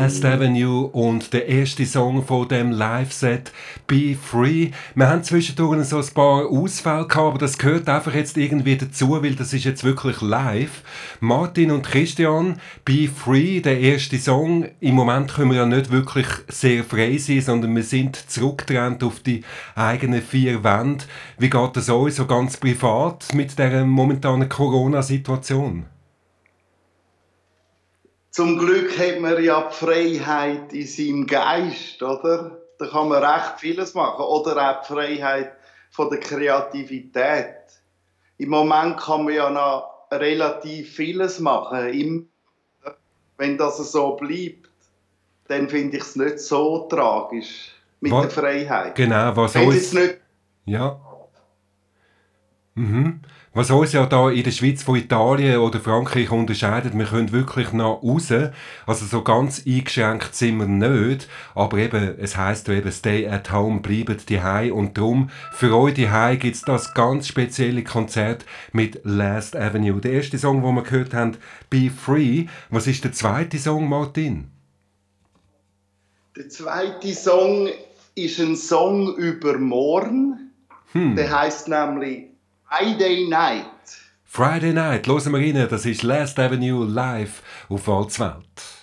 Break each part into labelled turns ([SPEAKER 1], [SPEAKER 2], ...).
[SPEAKER 1] Last Avenue und der erste Song von dem Live-Set Be Free. Wir haben zwischendurch so ein paar Ausfälle gehabt, aber das gehört einfach jetzt irgendwie dazu, weil das ist jetzt wirklich live. Martin und Christian, Be Free, der erste Song. Im Moment können wir ja nicht wirklich sehr frei sein, sondern wir sind zurückgetrennt auf die eigenen vier Wände. Wie geht es euch so ganz privat mit der momentanen Corona-Situation?
[SPEAKER 2] Zum Glück hat man ja die Freiheit in seinem Geist, oder? Da kann man recht vieles machen. Oder auch die Freiheit von der Kreativität. Im Moment kann man ja noch relativ vieles machen. Wenn das so bleibt, dann finde ich es nicht so tragisch mit was, der Freiheit.
[SPEAKER 1] Genau, was
[SPEAKER 2] Wenn uns... Nicht
[SPEAKER 1] ja. Mhm. Was uns ja da in der Schweiz von Italien oder Frankreich unterscheidet, wir können wirklich nach raus. Also so ganz eingeschränkt sind wir nicht. Aber eben, es heisst ja eben, stay at home, bleibt die Und darum, für euch die gibt es das ganz spezielle Konzert mit Last Avenue. Der erste Song, den wir gehört haben, Be Free. Was ist der zweite Song, Martin?
[SPEAKER 2] Der zweite Song ist ein Song über morgen. Hm. Der heißt nämlich Friday Night.
[SPEAKER 1] Friday Night, hören wir rein, das ist Last Avenue live auf Walzwelt.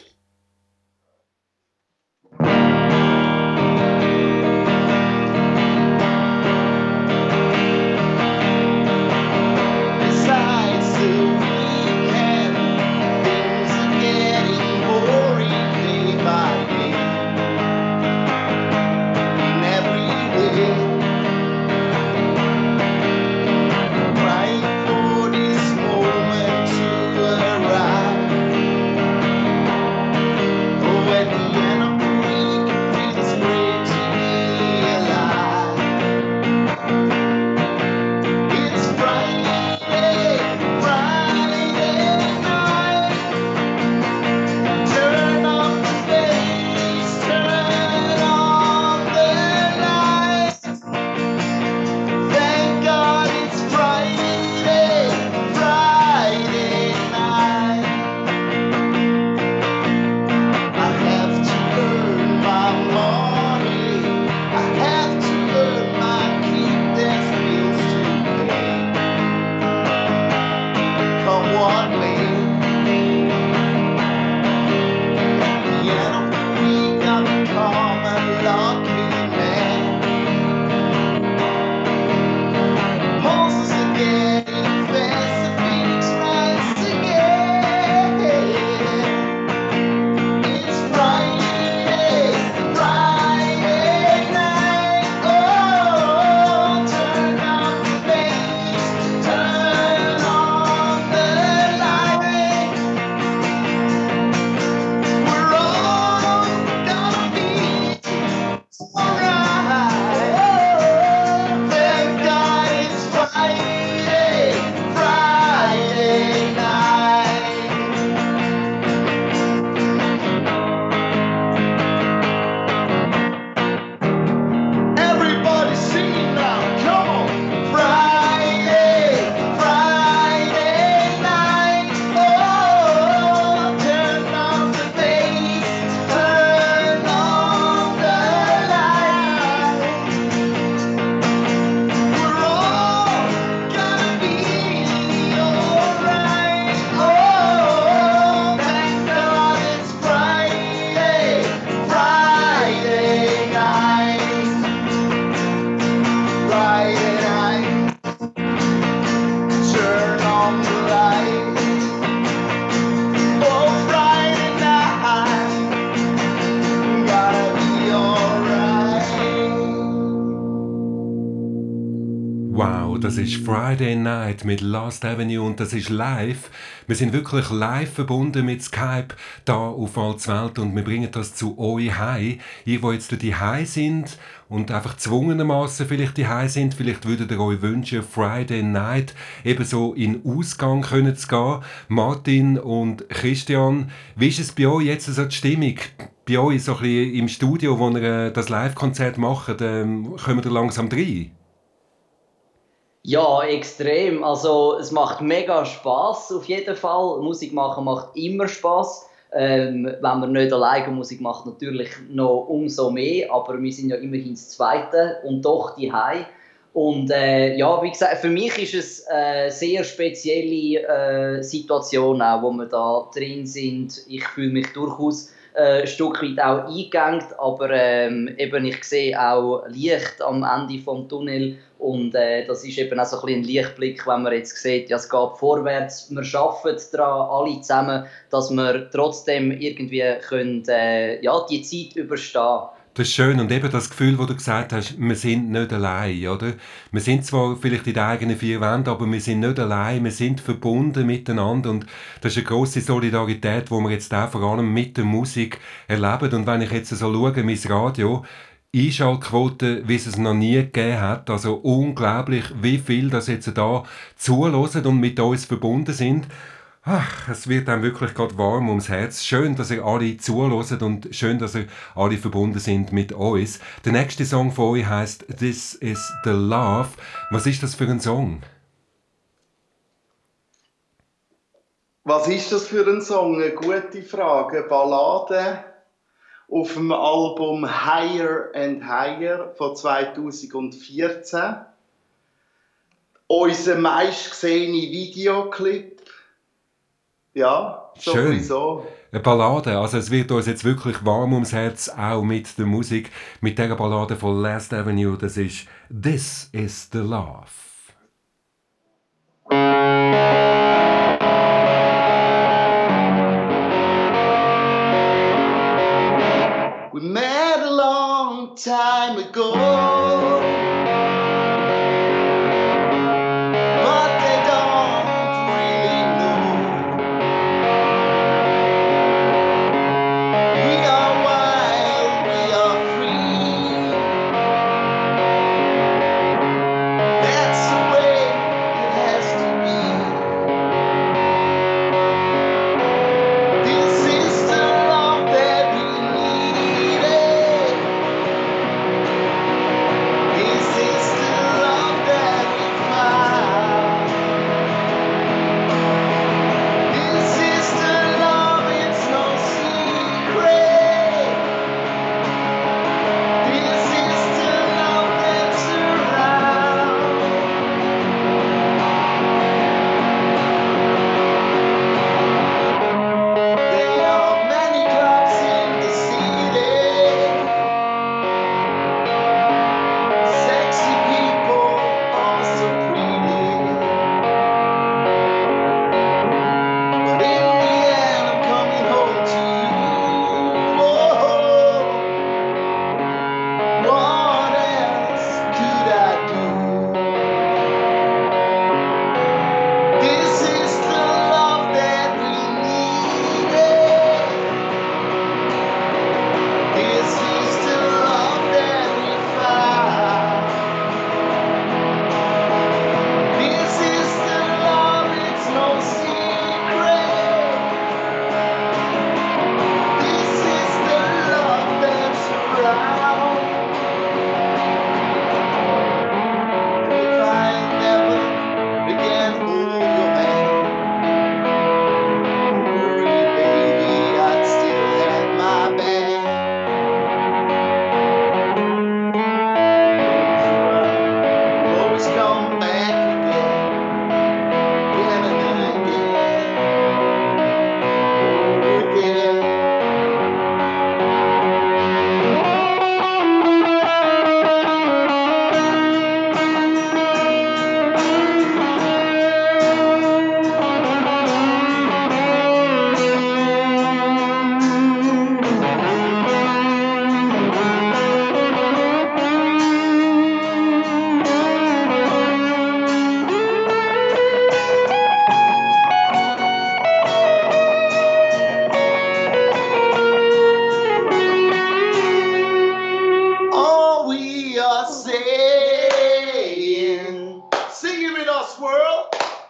[SPEAKER 1] Night mit Last Avenue und das ist live. Wir sind wirklich live verbunden mit Skype da auf Altswelt und wir bringen das zu euch heim. Ihr, die jetzt die sind und einfach zwungenermaßen vielleicht die sind, vielleicht würdet ihr euch wünschen, Friday Night ebenso in Ausgang können zu gehen. Martin und Christian, wie ist es bei euch jetzt so die Stimmung? Bei euch so ein bisschen im Studio, wo ihr äh, das Live-Konzert macht, ähm, kommen ihr langsam rein?
[SPEAKER 3] Ja, extrem. Also es macht mega Spaß auf jeden Fall. Musik machen macht immer Spaß. Äh, ähm, wenn man nicht alleine Musik macht, natürlich noch umso mehr, aber wir sind ja immerhin das Zweite und doch die Hai. Und äh, ja, wie gesagt, für mich ist es eine sehr spezielle äh, Situation, auch, wo wir da drin sind. Ich fühle mich durchaus äh, ein Stück weit auch eingegangen, aber ähm, eben ich sehe auch Licht am Ende vom Tunnel. Und äh, das ist eben auch so ein, ein Lichtblick, wenn man jetzt sieht, ja, es geht vorwärts, wir arbeiten daran, alle zusammen, dass wir trotzdem irgendwie können, äh, ja, die Zeit überstehen
[SPEAKER 1] das ist schön. Und eben das Gefühl, wo du gesagt hast, wir sind nicht allein, oder? Wir sind zwar vielleicht in den eigenen vier Wänden, aber wir sind nicht allein, wir sind verbunden miteinander und das ist eine grosse Solidarität, die wir jetzt auch vor allem mit der Musik erleben. Und wenn ich jetzt so schaue, mein Radio, Einschaltquote, wie es es noch nie gegeben hat. Also unglaublich, wie viel das jetzt da zulassen und mit uns verbunden sind. Ach, es wird einem wirklich gerade warm ums Herz. Schön, dass ihr alle zuhört und schön, dass ihr alle verbunden sind mit uns. Der nächste Song von euch heißt This is the Love. Was ist das für ein Song?
[SPEAKER 2] Was ist das für ein Song? Eine gute Frage. Ballade auf dem Album Higher and Higher von 2014. Unser meistgesehene Videoclip ja, sowieso. Schön.
[SPEAKER 1] Eine Ballade, also es wird uns jetzt wirklich warm ums Herz, auch mit der Musik, mit der Ballade von Last Avenue, das ist This is the Love. We met a long time ago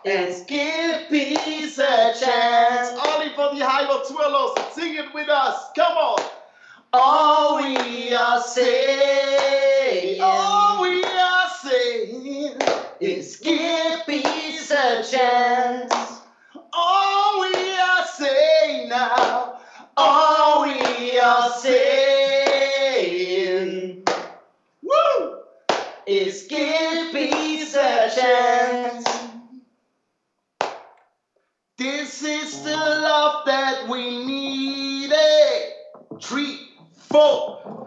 [SPEAKER 1] and give peace a
[SPEAKER 2] chance. Only for the Hilo Twillos, sing it with us. Come on. All we are saved. full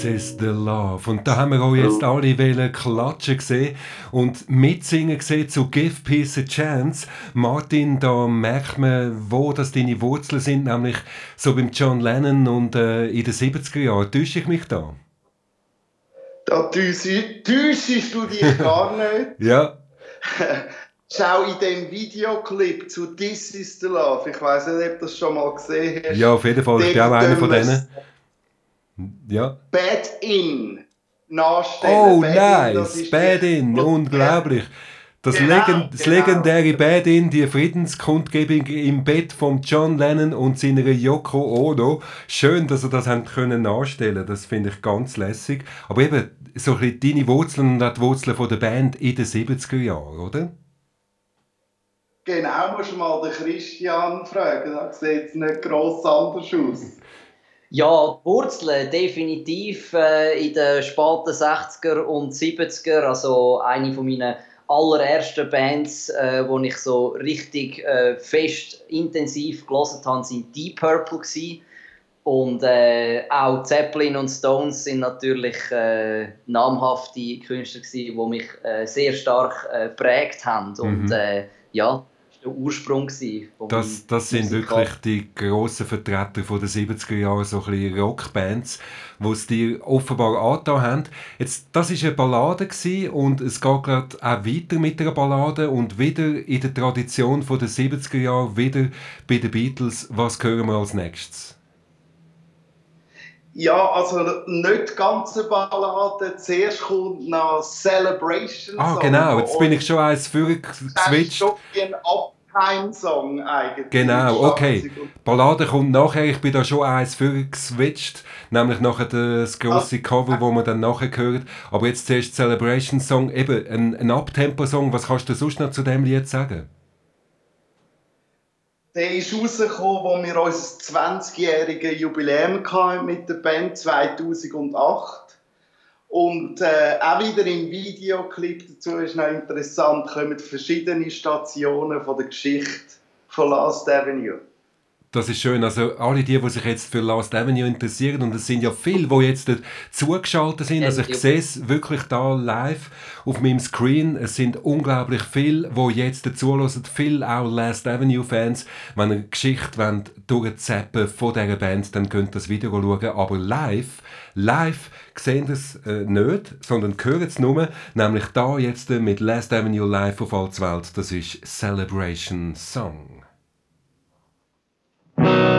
[SPEAKER 1] This is the love. Und da haben wir auch jetzt alle wollen klatschen gesehen und mitsingen gesehen zu Give Peace a Chance. Martin, da merkt man, wo das deine Wurzeln sind, nämlich so beim John Lennon und äh, in den 70er Jahren. Täusche ich mich da?
[SPEAKER 2] Da täuschst du dich gar nicht.
[SPEAKER 1] ja.
[SPEAKER 2] Schau in dem Videoclip zu This is the Love. Ich weiß nicht, ob du das schon mal gesehen hast.
[SPEAKER 1] Ja, auf jeden Fall. Ich bin auch einer von denen. Ja.
[SPEAKER 2] Bad In nachstellen.
[SPEAKER 1] Oh,
[SPEAKER 2] Bad
[SPEAKER 1] nice.
[SPEAKER 2] In,
[SPEAKER 1] Bad In, unglaublich. Das,
[SPEAKER 2] Genau,
[SPEAKER 1] Legend, das
[SPEAKER 2] genau.
[SPEAKER 1] legendäre Bad In, die Friedenskundgebung im Bett von John Lennon und seiner Yoko Ono. Schön, dass er das können nachstellen. Das finde ich ganz lässig. Aber eben so ein bisschen deine Wurzeln und auch die Wurzeln von der Band in den 70er Jahren, oder?
[SPEAKER 2] Genau, musst du mal den Christian fragen. Da sieht es nicht gross anders aus.
[SPEAKER 3] Ja, die Wurzeln definitiv äh, in den späten 60er und 70er. Also eine von meinen allerersten Bands, äh, wo ich so richtig äh, fest intensiv gelesen habe, sind Deep Purple gewesen. Und äh, auch Zeppelin und Stones sind natürlich äh, namhafte Künstler gewesen, die mich äh, sehr stark äh, geprägt haben. Und
[SPEAKER 1] Mhm.
[SPEAKER 3] äh, ja, der Ursprung
[SPEAKER 1] Das, das sind
[SPEAKER 3] Musikal-
[SPEAKER 1] wirklich die grossen Vertreter von den 70er Jahren, so ein bisschen Rockbands, die es dir offenbar angetan haben. Jetzt, das war eine Ballade gewesen und es geht gerade auch weiter mit einer Ballade und wieder in der Tradition von den 70er Jahren, wieder bei den Beatles. Was hören wir als nächstes?
[SPEAKER 2] Ja, also nicht ganz eine Ballade. Zuerst kommt noch Celebration.
[SPEAKER 1] Ah, genau, jetzt bin ich schon eins
[SPEAKER 2] Das wie ein Uptime-Song eigentlich.
[SPEAKER 1] Genau, okay. Ballade kommt nachher, ich bin da schon eins vorgeswitcht, nämlich nachher das grosse Cover, wo man dann nachher hört. Aber jetzt zuerst Celebration Song, eben ein, ein Abtempo-Song. Was kannst du sonst noch zu dem Lied sagen?
[SPEAKER 2] Der ist rausgekommen, wo wir unser 20-jähriges Jubiläum mit der Band 2008. Und äh, auch wieder im Videoclip dazu ist noch interessant, kommen verschiedene Stationen von der Geschichte von Last Avenue.
[SPEAKER 1] Das ist schön. Also alle die, die sich jetzt für Last Avenue interessieren, und es sind ja viele, die jetzt zugeschaltet sind. Also ich sehe es wirklich da live auf meinem Screen. Es sind unglaublich viele, die jetzt dazuhören. Viele auch Last Avenue-Fans. Wenn ihr eine Geschichte wollt, durchzappen von dieser Band, dann könnt ihr das Video schauen. Aber live, live sehen ihr es äh, nicht, sondern hören es nur. Nämlich da jetzt äh, mit Last Avenue live auf Allswelt. Das ist Celebration Song.
[SPEAKER 2] Thank
[SPEAKER 1] you.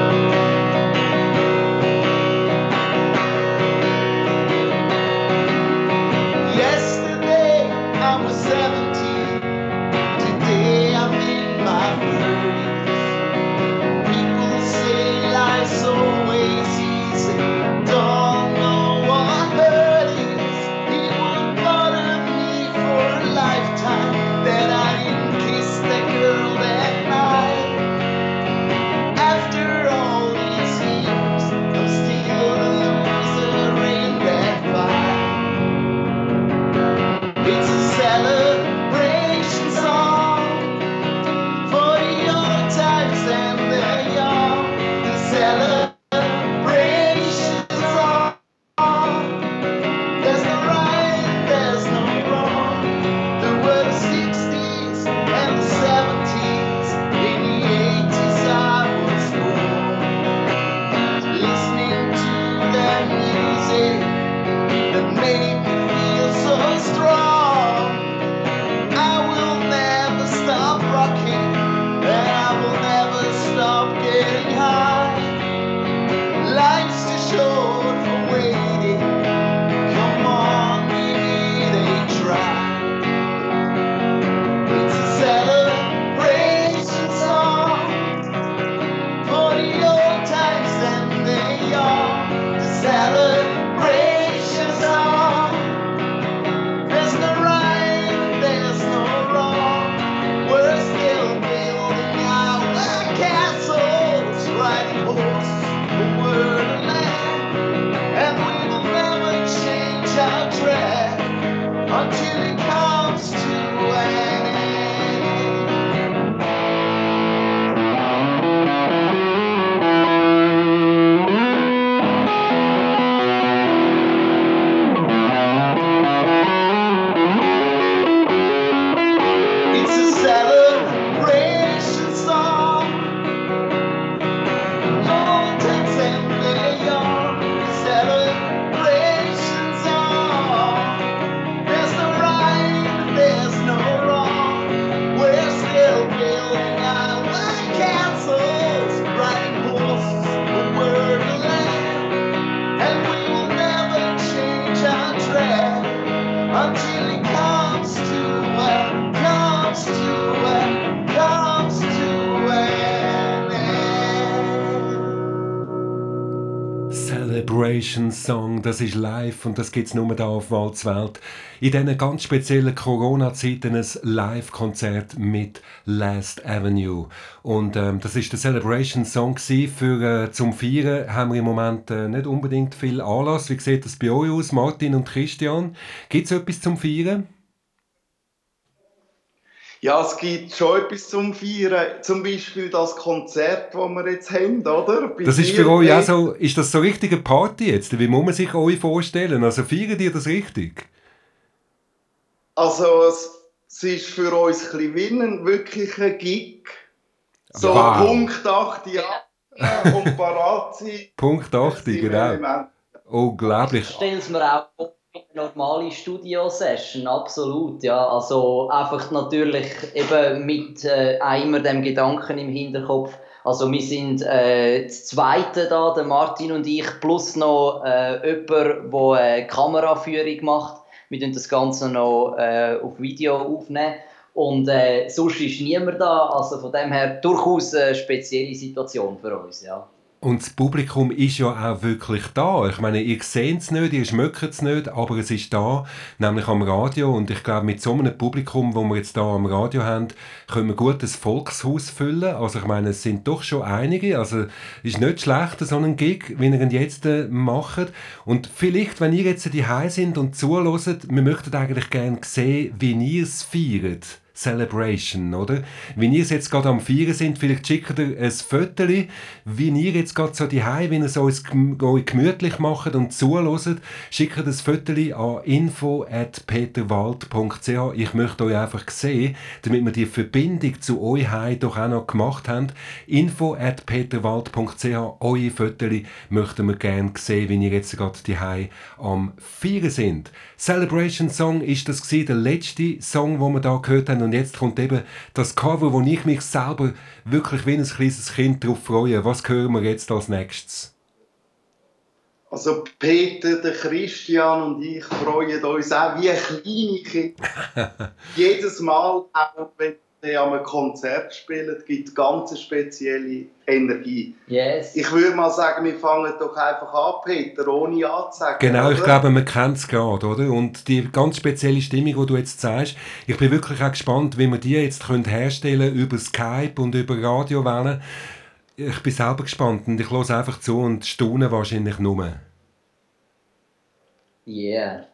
[SPEAKER 1] Song, das ist live und das gibt es nur da auf Walzwelt. In diesen ganz speziellen Corona-Zeiten ein Live-Konzert mit Last Avenue. Und ähm, das ist der Celebration Song für äh, zum Feiern haben wir im Moment äh, nicht unbedingt viel Anlass. Wie sieht das bei euch aus, Martin und Christian? Gibt es etwas zum Feiern?
[SPEAKER 2] Ja, es gibt schon etwas zum Feiern. Zum Beispiel das Konzert, das wir jetzt haben, oder?
[SPEAKER 1] Bei das ist für euch auch so, ist das so richtige Party jetzt? Wie muss man sich euch vorstellen? Also feiern ihr das richtig?
[SPEAKER 2] Also es, es ist für uns ein bisschen wie ein wirklicher Gig. So
[SPEAKER 1] wow.
[SPEAKER 2] Punkt 8 ja, und parat sein.
[SPEAKER 1] Punkt 8, genau. Unglaublich.
[SPEAKER 3] Ich stelle es mir auch normale Studio-Session, absolut, ja. Also einfach natürlich eben mit äh, immer dem Gedanken im Hinterkopf. Also wir sind äh, das Zweite da, der Martin und ich, plus noch äh, jemand, der eine Kameraführung macht. Wir tun das Ganze noch äh, auf Video aufnehmen. Und äh, sonst ist niemand da, also von dem her durchaus eine spezielle Situation für uns, ja.
[SPEAKER 1] Und das Publikum ist ja auch wirklich da. Ich meine, ihr seht es nicht, ihr schmeckt es nicht, aber es ist da, nämlich am Radio. Und ich glaube, mit so einem Publikum, wo wir jetzt da am Radio haben, können wir gut das Volkshaus füllen. Also ich meine, es sind doch schon einige. Also ist nicht schlecht, so einen Gig, wie ihr ihn jetzt äh, macht. Und vielleicht, wenn ihr jetzt die sind und zuhört, wir möchten eigentlich gerne sehen, wie ihr es feiert. Celebration, oder? Wenn ihr jetzt gerade am Feiern sind, vielleicht schickt ihr ein Foto, wie ihr jetzt gerade so die wenn ihr es gemütlich macht und zuhört, schickt ein Foto an info.peterwald.ch. Ich möchte euch einfach sehen, damit wir die Verbindung zu euch heim doch auch noch gemacht haben. info.peterwald.ch. Eure Foto möchten wir gerne sehen, wenn ihr jetzt gerade die am Feiern sind. Celebration Song ist das gewesen, der letzte Song, den wir da gehört haben und jetzt kommt eben das Cover, wo ich mich selber wirklich wie ein kleines Kind darauf freue. Was hören wir jetzt als nächstes?
[SPEAKER 2] Also Peter, der Christian und ich freuen uns auch wie kleine Kinder. Jedes Mal, auch wenn an einem Konzert spielen, gibt es ganz spezielle Energie.
[SPEAKER 3] Yes.
[SPEAKER 2] Ich würde mal sagen, wir fangen doch einfach an, Peter, ohne anzusagen.
[SPEAKER 1] Genau,
[SPEAKER 2] oder?
[SPEAKER 1] ich glaube, man kennt es gerade, oder? Und die ganz spezielle Stimmung, die du jetzt sagst, ich bin wirklich auch gespannt, wie wir die jetzt können herstellen über Skype und über Radiowellen. Ich bin selber gespannt und ich höre einfach zu und staune wahrscheinlich nur.
[SPEAKER 3] Yeah.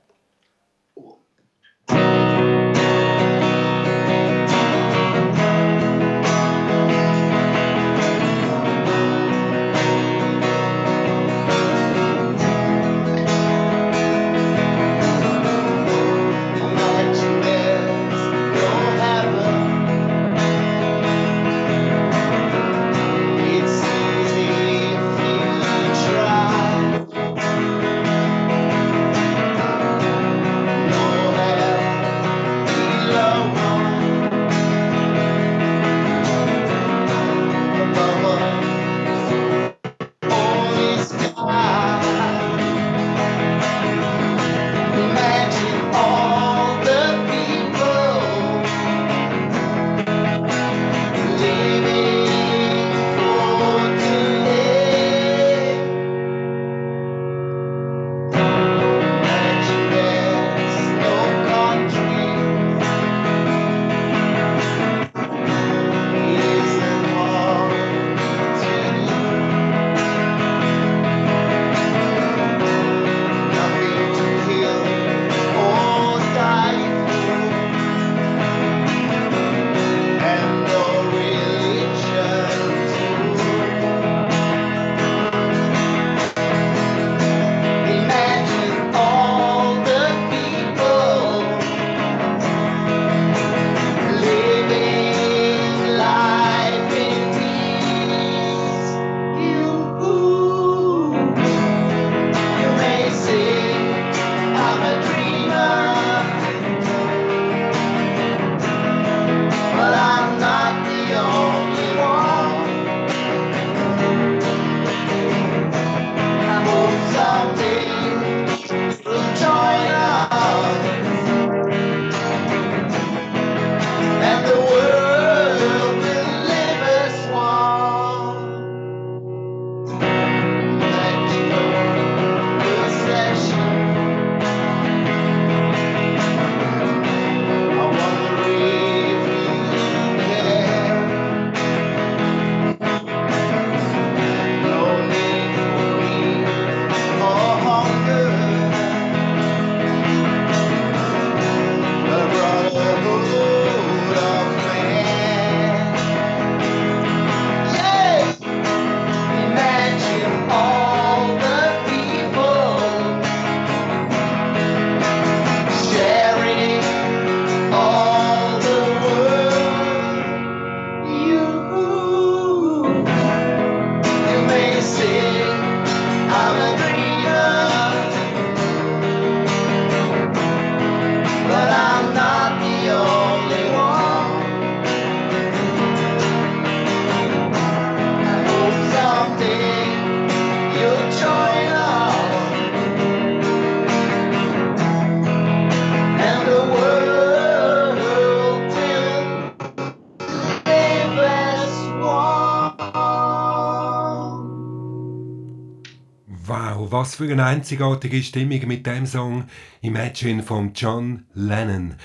[SPEAKER 1] Was für eine einzigartige Stimmung mit dem Song Imagine von John Lennon.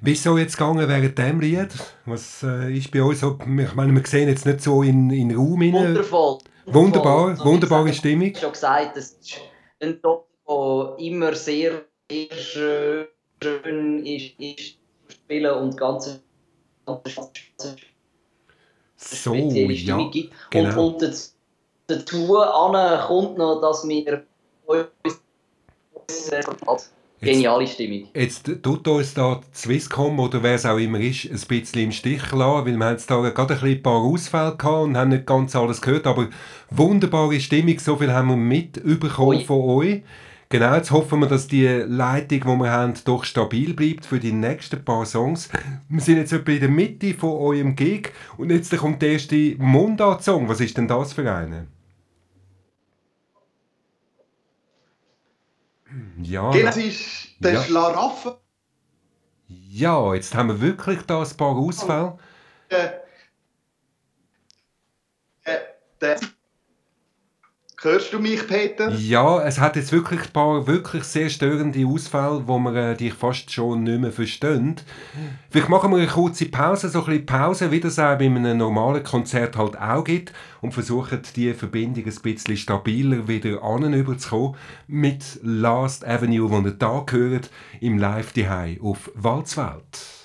[SPEAKER 1] Wie ist so jetzt gegangen während dem Lied? Was äh, ist bei uns so? Ich meine, wir sehen jetzt nicht so in, in den Raum
[SPEAKER 3] rein. Wundervoll.
[SPEAKER 1] Wunderbar, so, wunderbare Stimmung.
[SPEAKER 3] Ich habe schon gesagt, das ist ein Top, der immer sehr, sehr schön ist, ist spielen und ganz, ganz
[SPEAKER 1] so, ja,
[SPEAKER 3] gibt. Genau. Und, und dazu kommt noch, dass wir uns Geniale Stimmung.
[SPEAKER 1] Jetzt tut uns da Swisscom oder wer es auch immer ist, ein bisschen im Stich lassen, weil wir haben jetzt da gerade ein, ein paar Ausfälle gehabt und haben nicht ganz alles gehört, aber wunderbare Stimmung, so viel haben wir mitbekommen von euch. Genau, jetzt hoffen wir, dass die Leitung, die wir haben, doch stabil bleibt für die nächsten paar Songs. Wir sind jetzt etwa in der Mitte von eurem Gig und jetzt kommt der erste Mundart-Song. Was ist denn das für eine? Ja.
[SPEAKER 2] Das ist der ja. Schlaraffen.
[SPEAKER 1] Ja, jetzt haben wir wirklich da ein paar Ausfälle. Äh,
[SPEAKER 2] äh, der Hörst du mich, Peter?
[SPEAKER 1] Ja, es hat jetzt wirklich ein paar wirklich sehr störende Ausfälle, wo man äh, dich fast schon nicht mehr versteht. Vielleicht machen wir eine kurze Pause, so ein bisschen Pause, wie das auch bei einem normalen Konzert halt auch gibt und versuchen, die Verbindung ein bisschen stabiler wieder anüberzukommen mit Last Avenue, wo ihr da gehört, im Live die auf Walzwelt.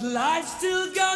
[SPEAKER 1] But life still goes.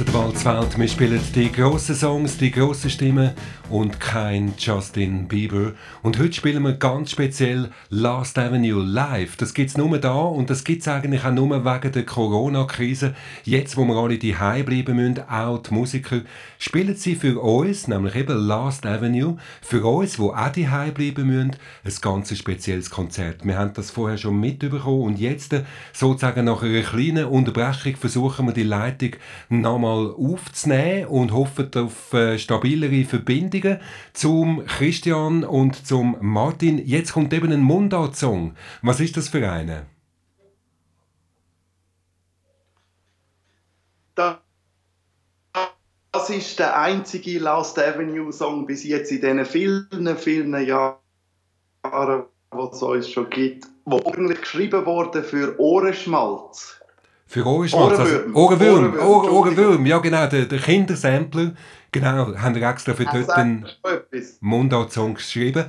[SPEAKER 1] Ihr hört Walzwelt, wir spielen die grossen Songs, die grossen Stimmen und kein Justin Bieber. Und heute spielen wir ganz speziell Last Avenue live. Das gibt es nur da und das gibt es eigentlich auch nur wegen der Corona-Krise. Jetzt, wo wir alle die bleiben müssen, auch die Musiker, spielen sie für uns, nämlich eben Last Avenue, für uns, wo auch die bleiben müssen, ein ganz spezielles Konzert. Wir haben das vorher schon mitbekommen und jetzt, sozusagen nach einer kleinen Unterbrechung, versuchen wir die Leitung nochmal aufzunehmen und hoffen auf äh, stabilere Verbindungen zum Christian und zum Martin. Jetzt kommt eben ein Mundart-Song. Was ist das für eine?
[SPEAKER 2] Das ist der einzige Last Avenue Song bis jetzt in diesen vielen, vielen Jahren, die es uns schon gibt, wo eigentlich geschrieben wurde für Ohrenschmalz.
[SPEAKER 1] Für Ohrenschmalz. Also Ohrenwürm. Ohrenwürm, Ohrenwürm. Ja, genau. Der, der Kindersampler. Genau. Haben wir extra für dort einen Mundart-Song geschrieben.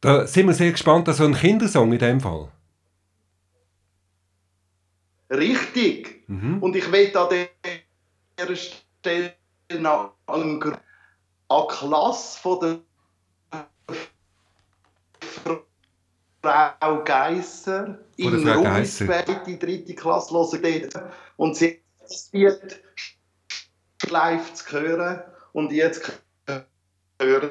[SPEAKER 1] Da sind wir sehr gespannt. Also ein Kindersong in dem Fall.
[SPEAKER 2] Richtig. Mhm. Und ich will an dieser Stelle noch an Klasse von der Frau Geisser in Rumisberg, die dritte Klasse, hören dort. Und sie wird live zu hören und jetzt hören.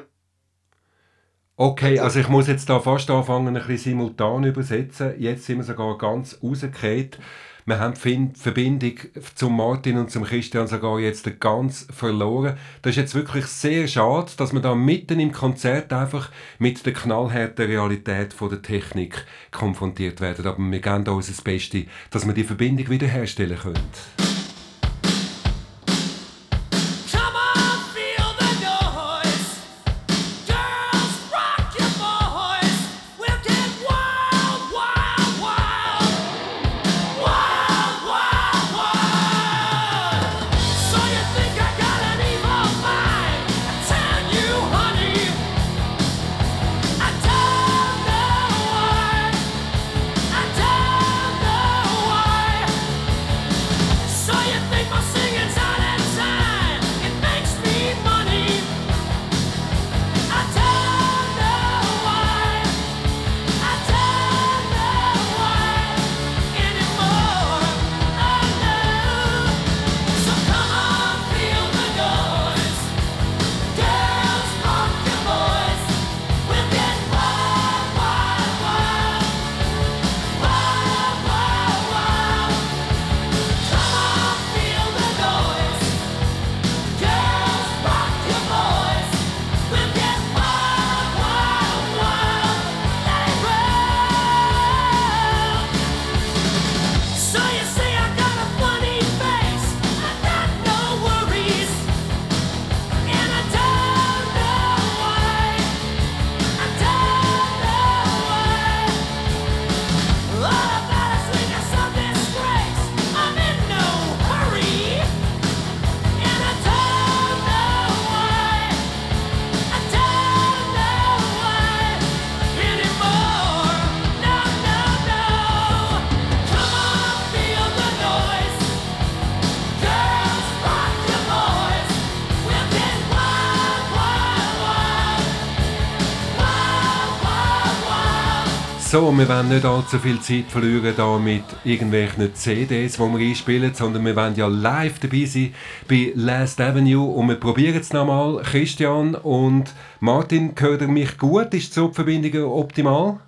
[SPEAKER 1] Okay, also ich muss jetzt da fast anfangen, ein bisschen simultan übersetzen. Jetzt sind wir sogar ganz rausgekehrt. Wir haben die Verbindung zum Martin und zum Christian sogar jetzt ganz verloren. Das ist jetzt wirklich sehr schade, dass wir da mitten im Konzert einfach mit der knallharten Realität von der Technik konfrontiert werden. Aber wir geben da unser Bestes, dass wir die Verbindung wiederherstellen können. So, wir wollen nicht allzu viel Zeit verlieren da mit irgendwelchen CDs, die wir einspielen, sondern wir wollen ja live dabei sein bei Last Avenue und wir probieren es nochmal. Christian und Martin, hört ihr mich gut? Ist die Verbindung optimal?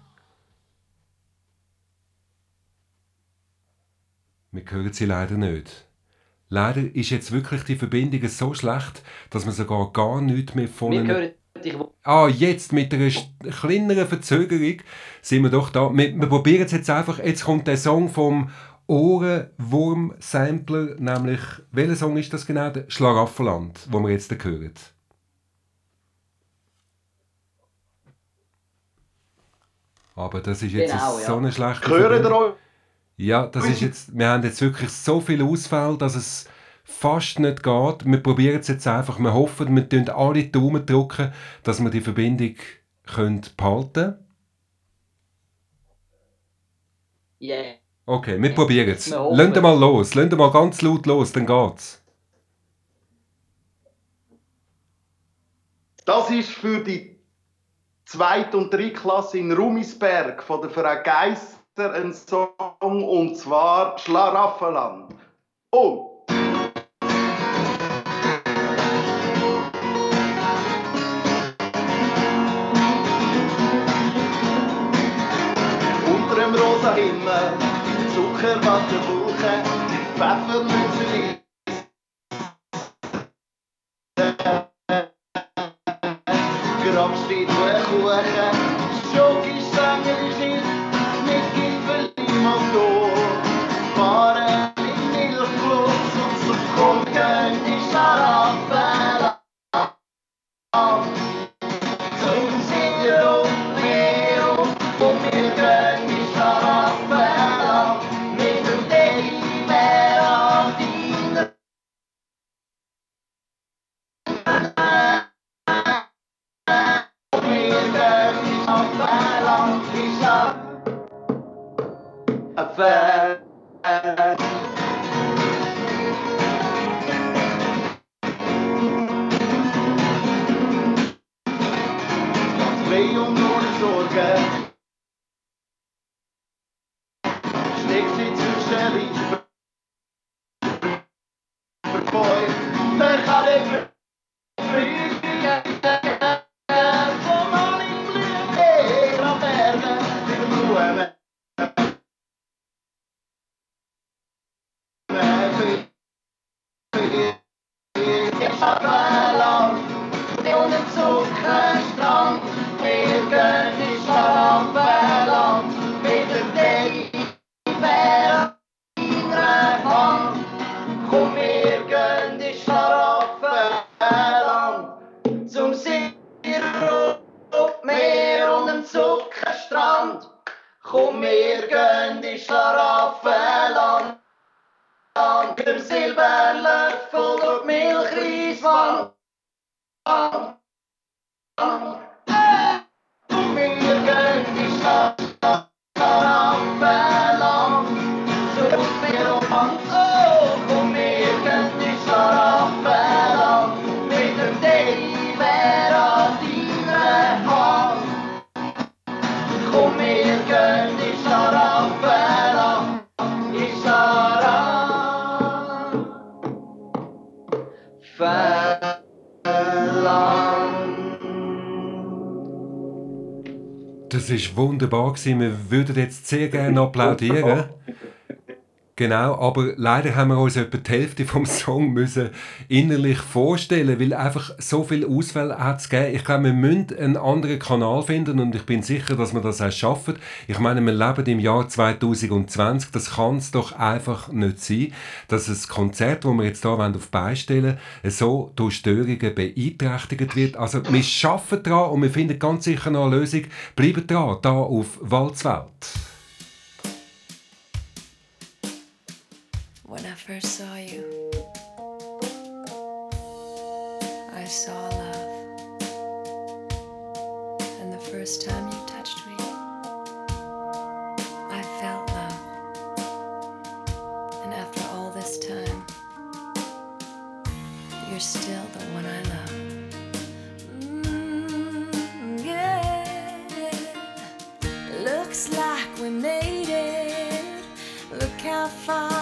[SPEAKER 1] Wir hören sie leider nicht. Leider ist jetzt wirklich die Verbindung so schlecht, dass man sogar gar nichts mehr von... Ah, jetzt mit einer kleineren Verzögerung sind wir doch da. Wir, wir probieren es jetzt einfach. Jetzt kommt der Song vom Ohrenwurm-Sampler, nämlich, welcher Song ist das genau? Der Schlaraffenland, wo wir jetzt hören. Aber das ist jetzt genau, so eine schlechte
[SPEAKER 2] Hören
[SPEAKER 1] Ja, das ist jetzt, wir haben jetzt wirklich so viel Ausfall, dass es fast nicht geht. Wir probieren es jetzt einfach. Wir hoffen, wir drücken alle Daumen, drücken, dass wir die Verbindung können behalten Ja.
[SPEAKER 3] Yeah.
[SPEAKER 1] Okay, wir yeah. probieren es. Lasst mal los. Lasst mal ganz laut los, dann geht's.
[SPEAKER 2] Das ist für die zweite und dritte Klasse in Rumisberg von der Frau Geister ein Song und zwar Schlaraffenland. Und wat te voegen. Waffen mensen niet. Kropstiet weghoegen. Zo kies zangen die Father. Father.
[SPEAKER 1] Das ist wunderbar gewesen. Wir würden jetzt sehr gerne applaudieren. Genau, aber leider haben wir uns etwa die Hälfte vom Song müssen innerlich vorstellen, weil einfach so viel Ausfälle hat es gegeben. Ich glaube, wir müssen einen anderen Kanal finden und ich bin sicher, dass wir das auch schaffen. Ich meine, wir leben im Jahr 2020, das kann es doch einfach nicht sein, dass ein Konzert, das wir jetzt hier auf die Beine stellen so durch Störungen beeinträchtigt wird. Also wir arbeiten dran und wir finden ganz sicher noch eine Lösung. Bleibt dran, hier auf Walzwelt.
[SPEAKER 4] First saw you, I saw love. And the first time you touched me, I felt love. And after all this time, you're still the one I love. Mm, yeah. Looks like we made it. Look how far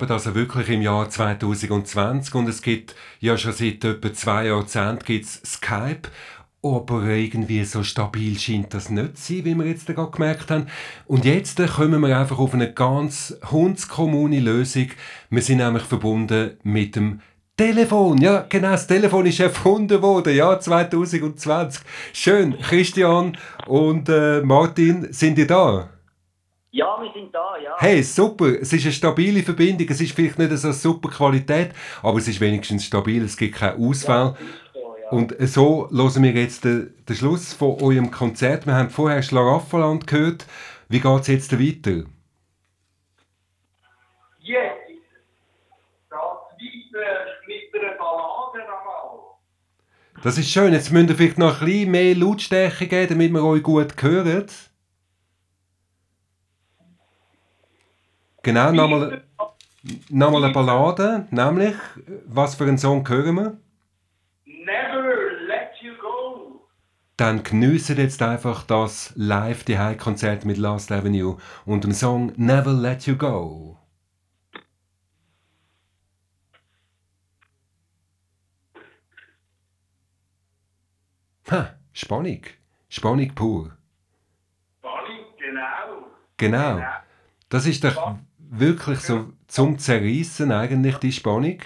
[SPEAKER 1] leben also wirklich im Jahr 2020 und es gibt ja schon seit etwa zwei Jahrzehnten gibt's Skype. Aber irgendwie so stabil scheint das nicht zu sein, wie wir jetzt gerade gemerkt haben. Und jetzt äh, kommen wir einfach auf eine ganz hundskommune Lösung. Wir sind nämlich verbunden mit dem Telefon. Ja, genau, das Telefon ist erfunden worden, ja, 2020. Schön, Christian und äh, Martin, sind ihr da?
[SPEAKER 3] Ja, wir sind da, ja.
[SPEAKER 1] Hey, super. Es ist eine stabile Verbindung. Es ist vielleicht nicht so super Qualität, aber es ist wenigstens stabil. Es gibt keinen Ausfall.
[SPEAKER 3] So, ja.
[SPEAKER 1] Und so hören wir jetzt den, den Schluss von eurem Konzert. Wir haben vorher Schlaraffenland gehört. Wie geht es jetzt weiter?
[SPEAKER 5] Jetzt geht es weiter mit einer Ballade einmal.
[SPEAKER 1] Das ist schön. Jetzt müsst ihr vielleicht noch ein bisschen mehr Lautstärke geben, damit wir euch gut hören. Genau, nochmal nochmal eine Ballade. Nämlich, was für einen Song hören wir?
[SPEAKER 5] Never let you go.
[SPEAKER 1] Dann geniessen jetzt einfach das live die konzert mit Last Avenue und dem Song Never Let You Go. Ha, Spannung. Spannung pur.
[SPEAKER 5] Spannung, genau.
[SPEAKER 1] Genau. Das ist doch wirklich so zum Zerreißen eigentlich die Spannung.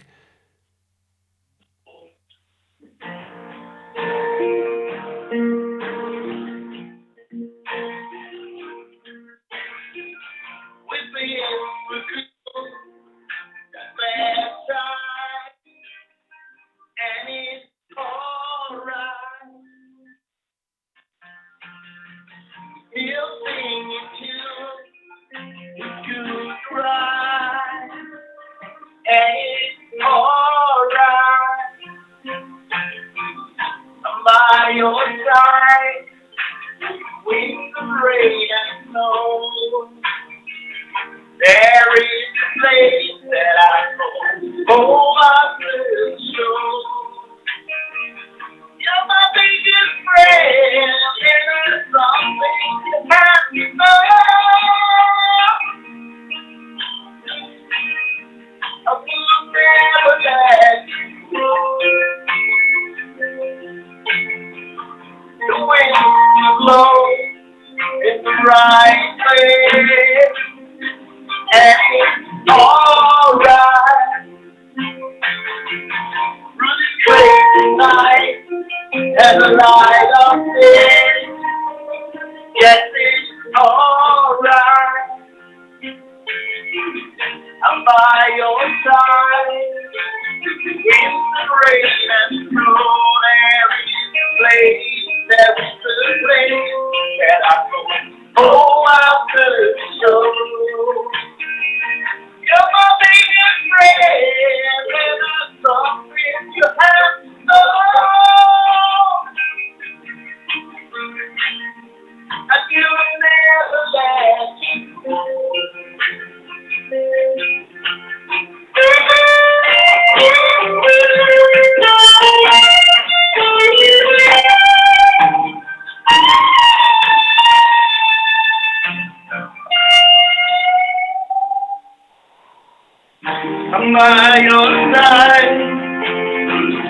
[SPEAKER 5] Night.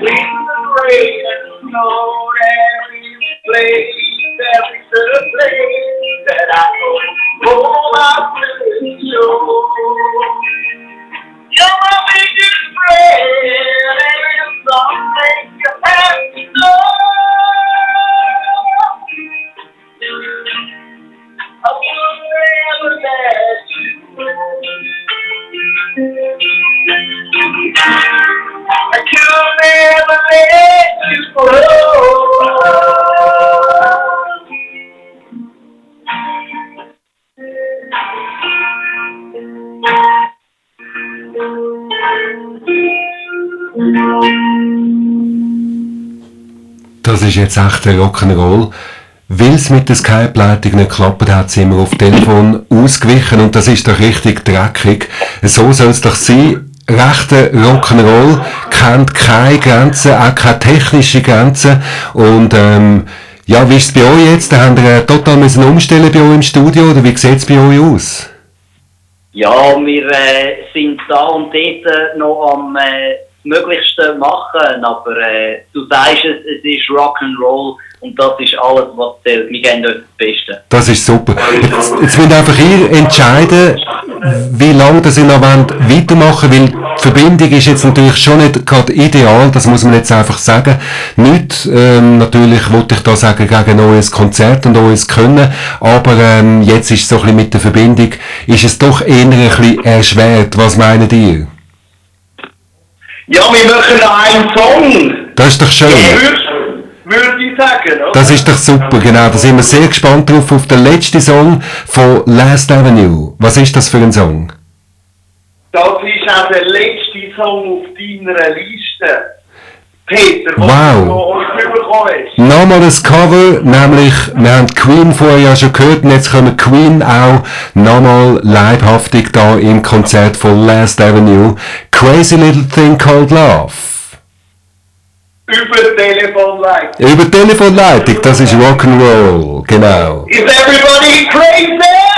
[SPEAKER 5] Wind and rain and snow, every place, every place that I go, oh, my blessed soul. You're my biggest friend,
[SPEAKER 1] jetzt echt ein Rock'n'Roll. Weil es mit der Skype-Leitung nicht geklappt hat, sind wir auf Telefon ausgewichen und das ist doch richtig dreckig. So soll es doch sein. Rechter Rock'n'Roll kennt keine Grenzen, auch keine technische Grenzen. Und ähm, ja, wie ist es bei euch jetzt? Da habt ihr äh, total müssen umstellen bei euch im Studio oder wie sieht es bei euch aus?
[SPEAKER 3] Ja, wir äh, sind da und dort äh, noch am äh, Möglichste machen, aber äh, du sagst es, es ist Rock'n'Roll und das ist alles, was zählt. Wir geben euch das Beste.
[SPEAKER 1] Das ist super. Jetzt, jetzt müsst einfach ihr entscheiden, wie lange das ihr noch wollt weitermachen weil die Verbindung ist jetzt natürlich schon nicht gerade ideal, das muss man jetzt einfach sagen. Nicht, ähm, natürlich wollte ich da sagen, gegen neues Konzert und neues Können, aber ähm, jetzt ist so ein bisschen mit der Verbindung, ist es doch eher ein bisschen erschwert. Was meint ihr?
[SPEAKER 5] Ja, wir machen noch einen Song.
[SPEAKER 1] Das ist doch schön.
[SPEAKER 5] Würde würd ich sagen, oder?
[SPEAKER 1] Das ist doch super, genau. Da sind wir sehr gespannt drauf auf den letzten Song von Last Avenue. Was ist das für ein Song?
[SPEAKER 5] Das ist auch der letzte Song auf deiner Liste. Peter,
[SPEAKER 1] Wow. Nochmal das Cover, nämlich, wir haben Queen vorher ja schon gehört und jetzt kommen Queen auch nochmal leibhaftig da im Konzert von Last Avenue. Crazy Little Thing Called Love.
[SPEAKER 5] Über Telefonleitung.
[SPEAKER 1] Über Telefonleitung, das ist Rock'n'Roll, genau.
[SPEAKER 5] Is everybody crazy?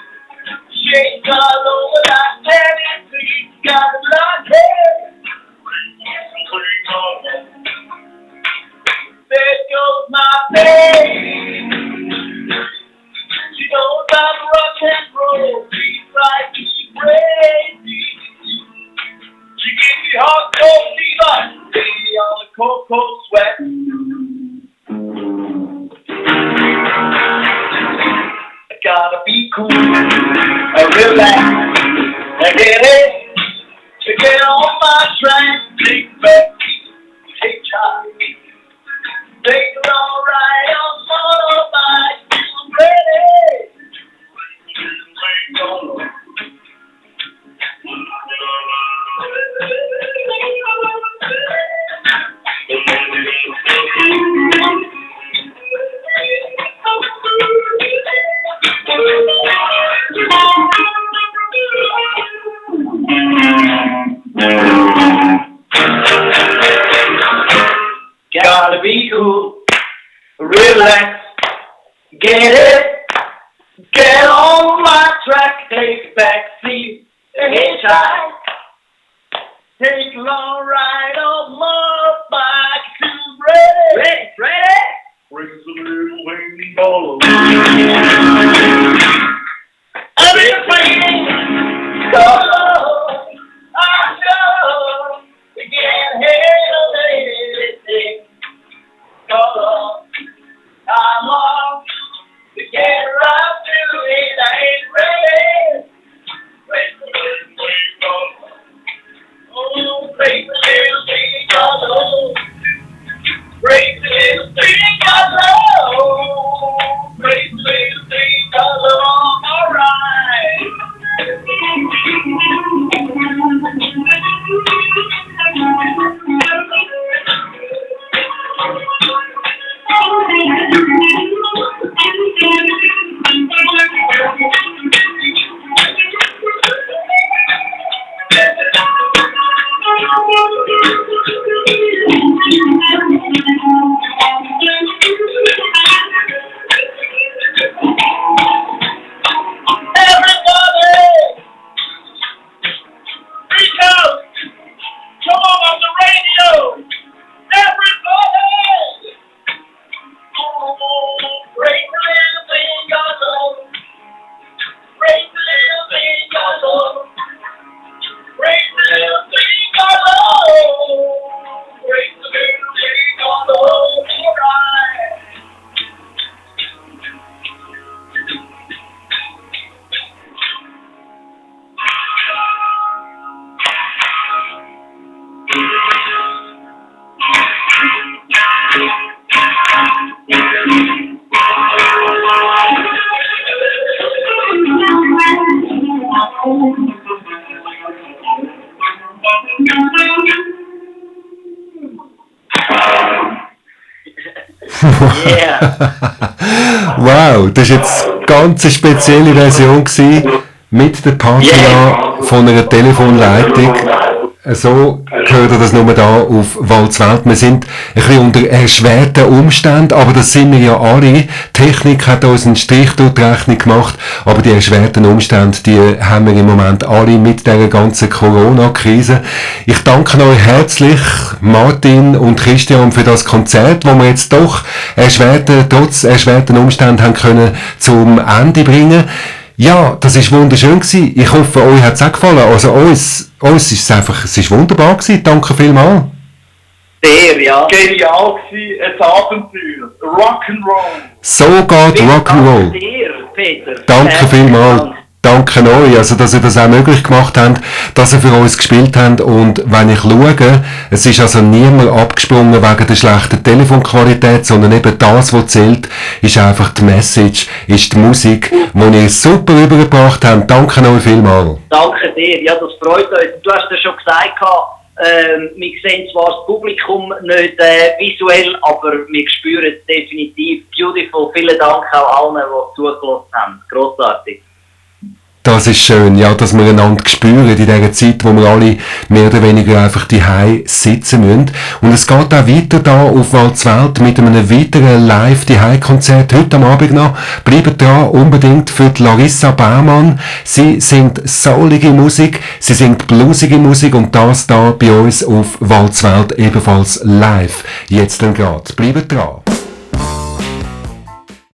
[SPEAKER 5] Shake all over tennis, got a. There goes my baby.
[SPEAKER 1] Das war jetzt eine ganz spezielle Version gewesen, mit der Patina von einer Telefonleitung. So gehört das nur da auf Walzwelt. Wir sind ein bisschen unter erschwerten Umständen, aber das sind wir ja alle. Die Technik hat uns einen Strich durch die Rechnung gemacht, aber die erschwerten Umstände, die haben wir im Moment alle mit der ganzen Corona-Krise. Ich danke euch herzlich, Martin und Christian, für das Konzert, wo wir jetzt doch erschwerte, trotz erschwerten Umständen haben können zum Ende bringen. Ja, das ist wunderschön gewesen. Ich hoffe, euch hat es auch gefallen. Also uns, ist es einfach, es ist wunderbar gewesen. Danke vielmals.
[SPEAKER 3] Sehr, ja.
[SPEAKER 5] Genial gewesen, ein Abenteuer. Rock'n'Roll.
[SPEAKER 1] So geht Rock'n'Roll.
[SPEAKER 3] Danke dir, Peter.
[SPEAKER 1] Danke
[SPEAKER 3] Herzlichen
[SPEAKER 1] vielmals.
[SPEAKER 3] Dank.
[SPEAKER 1] Danke euch, also dass ihr das auch möglich gemacht habt, dass ihr für uns gespielt habt und wenn ich schaue, es ist also niemand abgesprungen wegen der schlechten Telefonqualität, sondern eben das, was zählt, ist einfach die Message, ist die Musik, die ihr super übergebracht habt. Danke euch vielmals.
[SPEAKER 3] Danke dir. Ja, das freut uns. Du hast ja schon gesagt, ähm, wir sehen zwar das Publikum nicht äh, visuell, aber wir spüren es definitiv. Beautiful. Vielen Dank auch allen, die zugelassen haben. Grossartig.
[SPEAKER 1] Das ist schön, ja, dass wir einander spüren in dieser Zeit, wo wir alle mehr oder weniger einfach die sitzen müssen. Und es geht auch weiter da auf Walzwelt mit einem weiteren live die konzert heute am Abend noch. Bleibt dran, unbedingt für die Larissa Baumann. Sie singt soulige Musik, sie singt bluesige Musik und das da bei uns auf Walzwelt ebenfalls live. Jetzt dann grad. Bleibt dran.